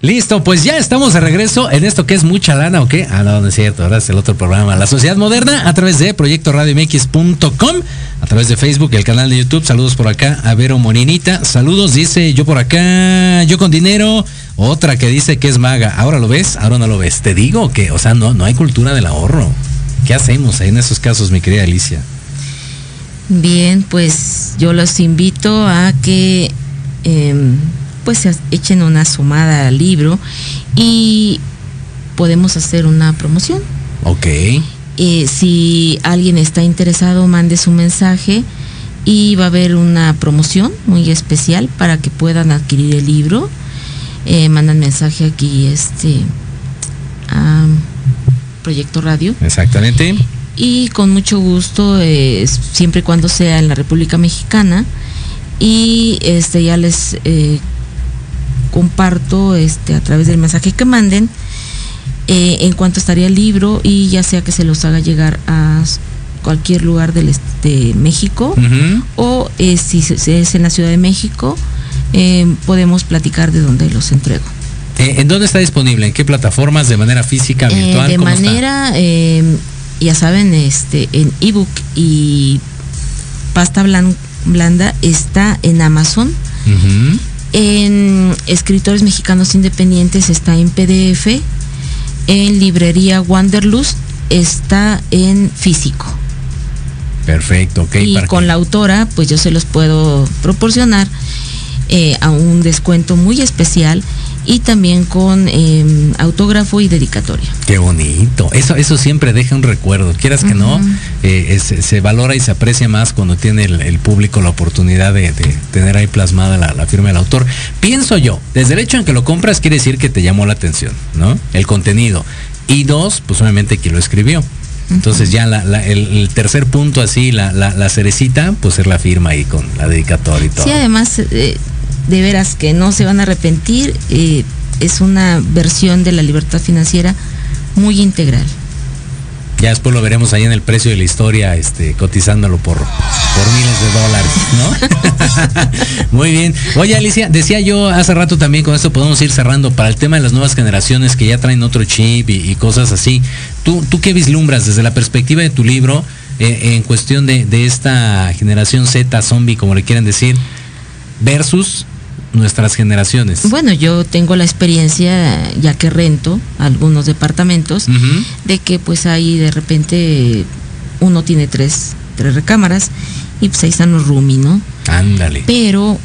Listo, pues ya estamos de regreso en esto que es mucha lana, ¿o qué? Ah, no, no es cierto, ahora es el otro programa, La Sociedad Moderna, a través de proyectoradiomx.com, a través de Facebook, el canal de YouTube. Saludos por acá a Vero Moninita. Saludos, dice yo por acá, yo con dinero. Otra que dice que es maga. ¿Ahora lo ves? Ahora no lo ves. Te digo que, o sea, no, no hay cultura del ahorro. ¿Qué hacemos en esos casos, mi querida Alicia? Bien, pues yo los invito a que em, pues se echen una sumada al libro y podemos hacer una promoción. Ok. Eh, si alguien está interesado, mande su mensaje y va a haber una promoción muy especial para que puedan adquirir el libro. Eh, mandan mensaje aquí este a Proyecto Radio Exactamente. y con mucho gusto eh, siempre y cuando sea en la República Mexicana y este ya les eh, comparto este a través del mensaje que manden eh, en cuanto estaría el libro y ya sea que se los haga llegar a cualquier lugar del est- de México o eh, si es en la Ciudad de México eh, podemos platicar de dónde los entrego. Eh, ¿En dónde está disponible? ¿En qué plataformas? ¿De manera física, virtual? de manera, eh, ya saben, este, en ebook y pasta blan- blanda está en Amazon. En escritores mexicanos independientes está en PDF. En librería Wanderlust está en físico. Perfecto, ok. y con la autora, pues yo se los puedo proporcionar eh, a un descuento muy especial y también con eh, autógrafo y dedicatoria. Qué bonito. Eso, eso siempre deja un recuerdo. Quieras que no, eh, se valora y se aprecia más cuando tiene el, el público la oportunidad de, de tener ahí plasmada la, la firma del autor. Pienso yo, desde el hecho en que lo compras quiere decir que te llamó la atención, ¿no? El contenido. Y dos, pues obviamente quien lo escribió. Entonces ya la- la- el, el tercer punto así, la, la, la cerecita, pues es la firma ahí con la dedicatoria y todo. Sí, además, eh, de veras que no se van a arrepentir, eh, es una versión de la libertad financiera muy integral. Ya después lo veremos ahí en el precio de la historia, este, cotizándolo por, por miles de dólares, ¿no? <laughs> Muy bien. Oye, Alicia, decía yo hace rato también, con esto podemos ir cerrando, para el tema de las nuevas generaciones que ya traen otro chip y, cosas así. ¿Tú, ¿Tú qué vislumbras desde la perspectiva de tu libro eh, en cuestión de, de esta generación Z, zombie, como le quieran decir, versus nuestras generaciones? Bueno, yo tengo la experiencia, ya que rento algunos departamentos, de que pues ahí de repente uno tiene tres, tres recámaras y pues ahí están los ¿no? Ándale. Pero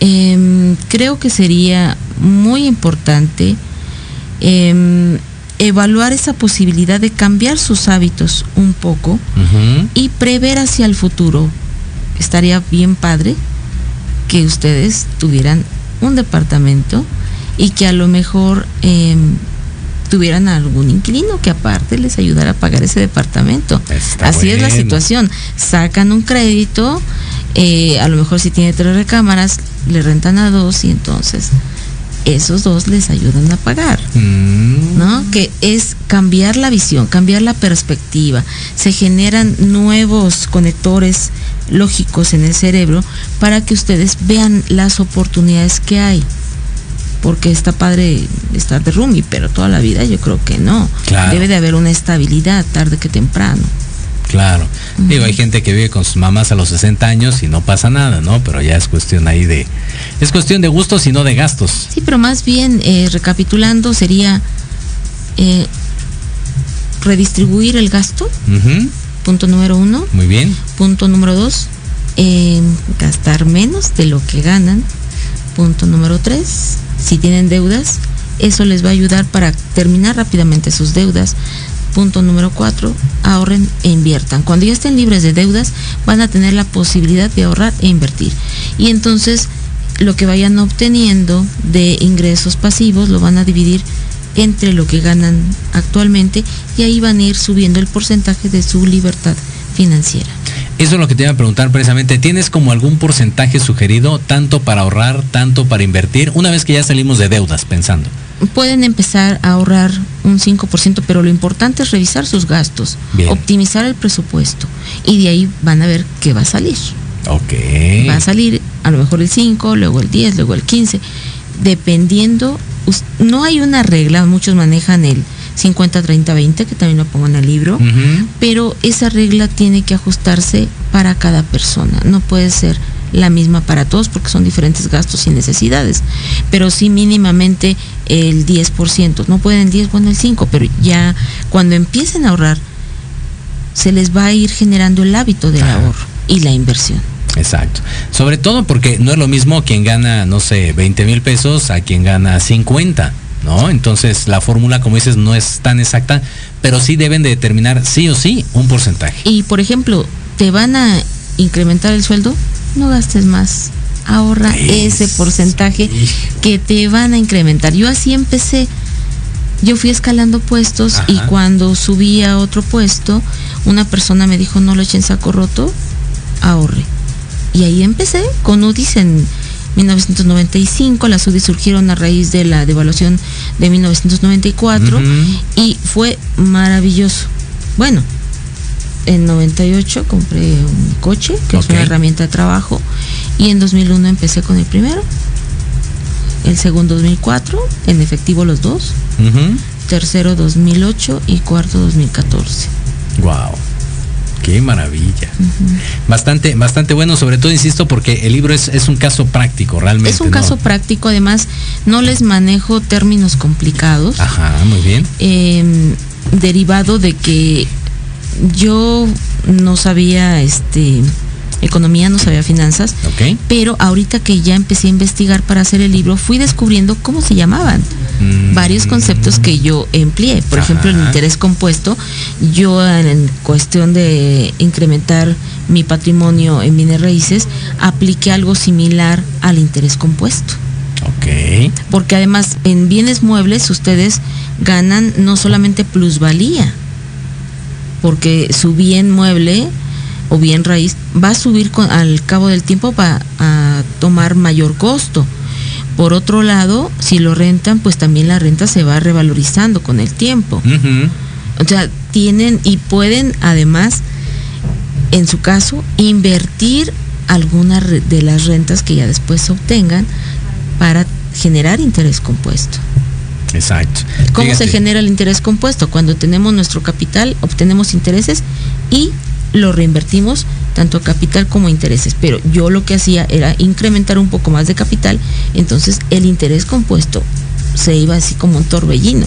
em, creo que sería muy importante em, evaluar esa posibilidad de cambiar sus hábitos un poco y prever hacia el futuro. Estaría bien padre que ustedes tuvieran un departamento y que a lo mejor em, tuvieran algún inquilino que aparte les ayudara a pagar ese departamento. Está Así es la situación. Sacan un crédito, eh, a lo mejor si tiene tres recámaras, le rentan a dos y entonces esos dos les ayudan a pagar. Mm, ¿no? Que es cambiar la visión, cambiar la perspectiva. Se generan nuevos conectores lógicos en el cerebro para que ustedes vean las oportunidades que hay. Porque está padre estar de roomie, pero toda la vida yo creo que no. Claro. Debe de haber una estabilidad tarde que temprano. Claro. Digo, hay gente que vive con sus mamás a los 60 años y no pasa nada, ¿no? Pero ya es cuestión ahí de... Es cuestión de gustos y no de gastos. Sí, pero más bien, eh, recapitulando, sería eh, redistribuir el gasto, punto número uno. Muy bien. Punto número dos, eh, gastar menos de lo que ganan. Punto número tres, si tienen deudas, eso les va a ayudar para terminar rápidamente sus deudas. Punto número cuatro, ahorren e inviertan. Cuando ya estén libres de deudas, van a tener la posibilidad de ahorrar e invertir. Y entonces, lo que vayan obteniendo de ingresos pasivos lo van a dividir entre lo que ganan actualmente y ahí van a ir subiendo el porcentaje de su libertad financiera. Eso es lo que te iba a preguntar precisamente. ¿Tienes como algún porcentaje sugerido, tanto para ahorrar, tanto para invertir, una vez que ya salimos de deudas, pensando? Pueden empezar a ahorrar un 5%, pero lo importante es revisar sus gastos, Bien. optimizar el presupuesto y de ahí van a ver qué va a salir. Ok. Va a salir a lo mejor el 5, luego el 10, luego el 15, dependiendo, no hay una regla, muchos manejan el 50, 30, 20, que también lo pongo en el libro, pero esa regla tiene que ajustarse para cada persona, no puede ser la misma para todos porque son diferentes gastos y necesidades, pero sí mínimamente el 10%, no pueden el 10, bueno el 5, pero ya cuando empiecen a ahorrar, se les va a ir generando el hábito del Ajá. ahorro y la inversión. Exacto. Sobre todo porque no es lo mismo quien gana, no sé, 20 mil pesos a quien gana 50, ¿no? Entonces la fórmula, como dices, no es tan exacta, pero sí deben de determinar sí o sí un porcentaje. Y por ejemplo, te van a incrementar el sueldo, no gastes más. Ahorra Es- ese porcentaje que te van a incrementar. Yo así empecé. Yo fui escalando puestos y cuando subí a otro puesto, una persona me dijo, no lo echen saco roto, ahorre. Y ahí empecé con UDIs en 1995. Las UDIs surgieron a raíz de la devaluación de 1994 Ujú. y fue maravilloso. Bueno, en 98 compré un coche, que es una herramienta de trabajo, y en 2001 empecé con el primero. El segundo 2004, en efectivo los dos. Tercero 2008 y cuarto 2014. Wow. Qué maravilla. Bastante, bastante bueno, sobre todo, insisto, porque el libro es, es un caso práctico, realmente. Es un ¿no? caso práctico, además no les manejo términos complicados. Ajá, muy bien. eh, derivado de que yo no sabía este economía, no sabía finanzas, pero ahorita que ya empecé a investigar para hacer el libro, fui descubriendo cómo se llamaban Mm. varios conceptos que yo empleé. Por ejemplo, el interés compuesto, yo en cuestión de incrementar mi patrimonio en bienes raíces, apliqué algo similar al interés compuesto Ok. porque además en bienes muebles ustedes ganan no solamente plusvalía, porque su bien mueble o bien raíz va a subir con, al cabo del tiempo va a tomar mayor costo. Por otro lado, si lo rentan, pues también la renta se va revalorizando con el tiempo. O sea, tienen y pueden además, en su caso, invertir alguna de las rentas que ya después obtengan para generar interés compuesto. Exacto. ¿Cómo se genera el interés compuesto? Cuando tenemos nuestro capital, obtenemos intereses y lo reinvertimos tanto a capital como intereses. Pero yo lo que hacía era incrementar un poco más de capital, entonces el interés compuesto se iba así como un torbellino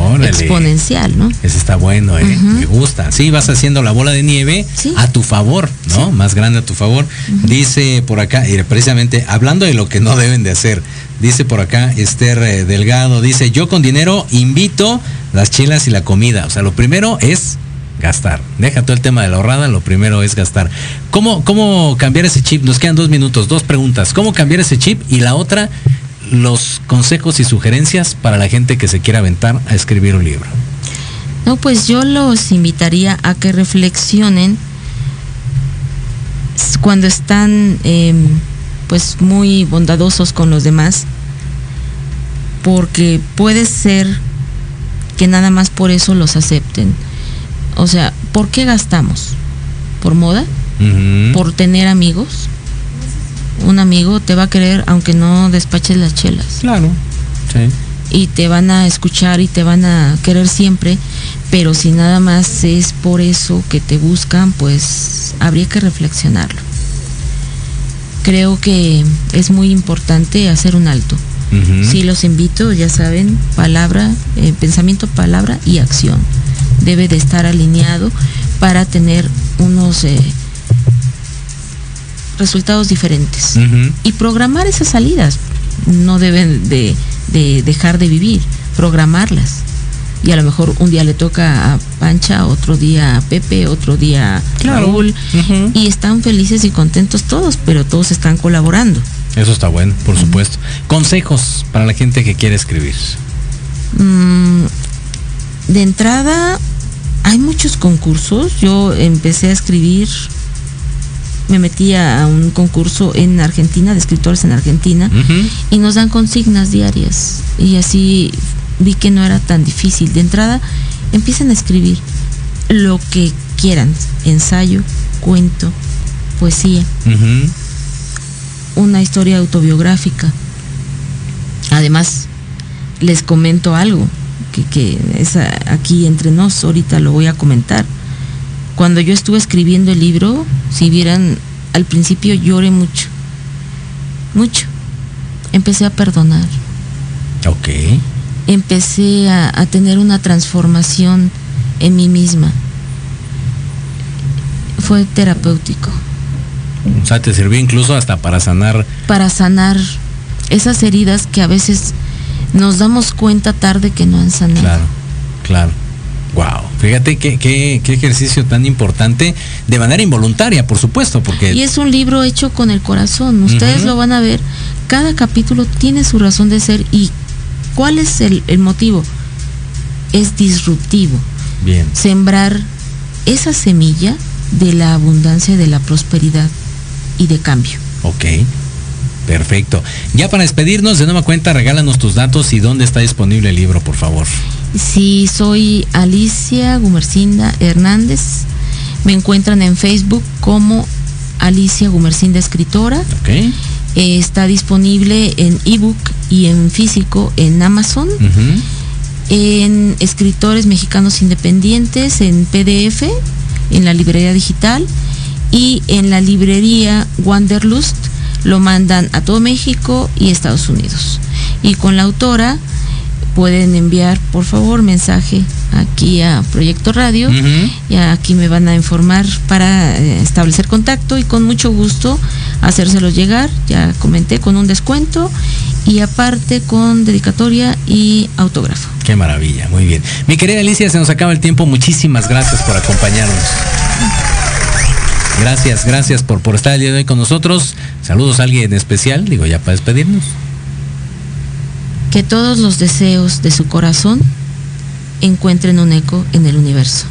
Órale. exponencial, ¿no? Ese está bueno, ¿eh? Me gusta. Sí, vas haciendo la bola de nieve Sí. a tu favor, ¿no? Más grande a tu favor. Dice por acá, y precisamente hablando de lo que no deben de hacer, dice por acá Esther eh, Delgado, dice, yo con dinero invito las chelas y la comida. O sea, lo primero es gastar. Deja todo el tema de la ahorrada, lo primero es gastar. ¿Cómo, ¿Cómo cambiar ese chip? Nos quedan dos minutos, dos preguntas. ¿Cómo cambiar ese chip? Y la otra, los consejos y sugerencias para la gente que se quiera aventar a escribir un libro? No, pues yo los invitaría a que reflexionen cuando están em, pues muy bondadosos con los demás, porque puede ser que nada más por eso los acepten. O sea, ¿por qué gastamos? ¿Por moda? ¿Por tener amigos? Un amigo te va a querer aunque no despaches las chelas Claro. Sí. y te van a escuchar y te van a querer siempre, pero si nada más es por eso que te buscan, pues habría que reflexionarlo. Creo que es muy importante hacer un alto. Ujú. Sí, los invito, ya saben, palabra, eh, pensamiento, palabra y acción. Debe de estar alineado para tener unos eh, resultados diferentes y programar esas salidas. No deben de, de dejar de vivir, programarlas. Y a lo mejor un día le toca a Pancha, otro día a Pepe, otro día a Claro. Raúl. Y están felices y contentos todos, pero todos están colaborando. Eso está bueno, por supuesto. Consejos para la gente que quiere escribir. Mm, de entrada, hay muchos concursos. Yo empecé a escribir, me metí a un concurso en Argentina, de escritores en Argentina, y nos dan consignas diarias. Y así vi que no era tan difícil. De entrada, empiecen a escribir lo que quieran, ensayo, cuento, poesía una historia autobiográfica. Además, les comento algo que, que es aquí entre nos, ahorita lo voy a comentar. Cuando yo estuve escribiendo el libro, si vieran, al principio lloré mucho, mucho. Empecé a perdonar, Ok. Empecé a, a tener una transformación en mí misma. Fue terapéutico. O sea, te sirvió incluso hasta para sanar. para sanar esas heridas que a veces nos damos cuenta tarde que no han sanado. Claro, claro. Wow. Fíjate qué, qué, qué ejercicio tan importante, de manera involuntaria, por supuesto, porque. Y es un libro hecho con el corazón. Ustedes lo van a ver. Cada capítulo tiene su razón de ser. ¿Y cuál es el, el motivo? Es disruptivo. Bien. Sembrar esa semilla de la abundancia, de la prosperidad y de cambio. Ok. Perfecto. Ya para despedirnos, de nueva cuenta, regálanos tus datos y dónde está disponible el libro, por favor. Sí, soy Alicia Gumercinda Hernández. Me encuentran en Facebook como Alicia Gumercinda Escritora. Ok. Eh, está disponible en ebook y en físico en Amazon, en Escritores Mexicanos Independientes en PDF, en la librería digital y en la librería Wanderlust. Lo mandan a todo México y Estados Unidos. Y con la autora pueden enviar por favor mensaje aquí a Proyecto Radio y aquí me van a informar para eh, establecer contacto y con mucho gusto hacérselo llegar, ya comenté, con un descuento y aparte con dedicatoria y autógrafo. Qué maravilla, muy bien. Mi querida Alicia, se nos acaba el tiempo. Muchísimas gracias por acompañarnos. Gracias, gracias por, por estar el día de hoy con nosotros. Saludos a alguien especial, digo ya para despedirnos. Que todos los deseos de su corazón encuentren un eco en el universo.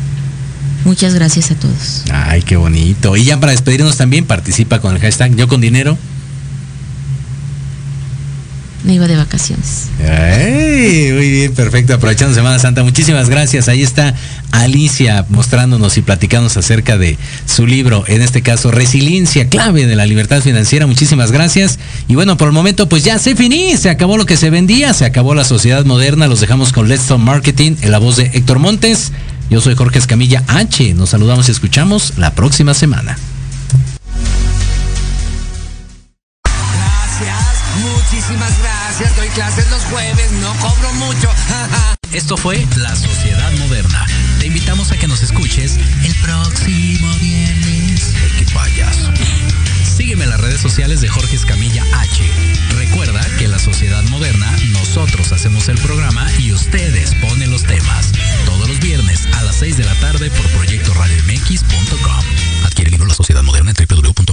Muchas gracias a todos. Ay, qué bonito. Y ya para despedirnos también, participa con el hashtag Yo con Dinero. Me iba de vacaciones. Ay, muy bien, perfecto. Aprovechando Semana Santa, muchísimas gracias. Ahí está Alicia mostrándonos y platicándonos acerca de su libro, en este caso, Resiliencia, clave de la libertad financiera. Muchísimas gracias. Y bueno, por el momento, pues ya se finí, se acabó lo que se vendía, se acabó la sociedad moderna. Los dejamos con Let's Talk Marketing en la voz de Héctor Montes. Yo soy Jorge Escamilla H. Nos saludamos y escuchamos la próxima semana. Clases los jueves, no cobro mucho. Esto fue La Sociedad Moderna. Te invitamos a que nos escuches el próximo viernes. Ay, qué payaso. Sígueme en las redes sociales de Jorge Escamilla H. Recuerda que en La Sociedad Moderna nosotros hacemos el programa y ustedes ponen los temas. Todos los viernes a las 6 de la tarde por proyectoradiomx.com. Adquiere el libro La Sociedad Moderna en www.jorgeescamillah.com.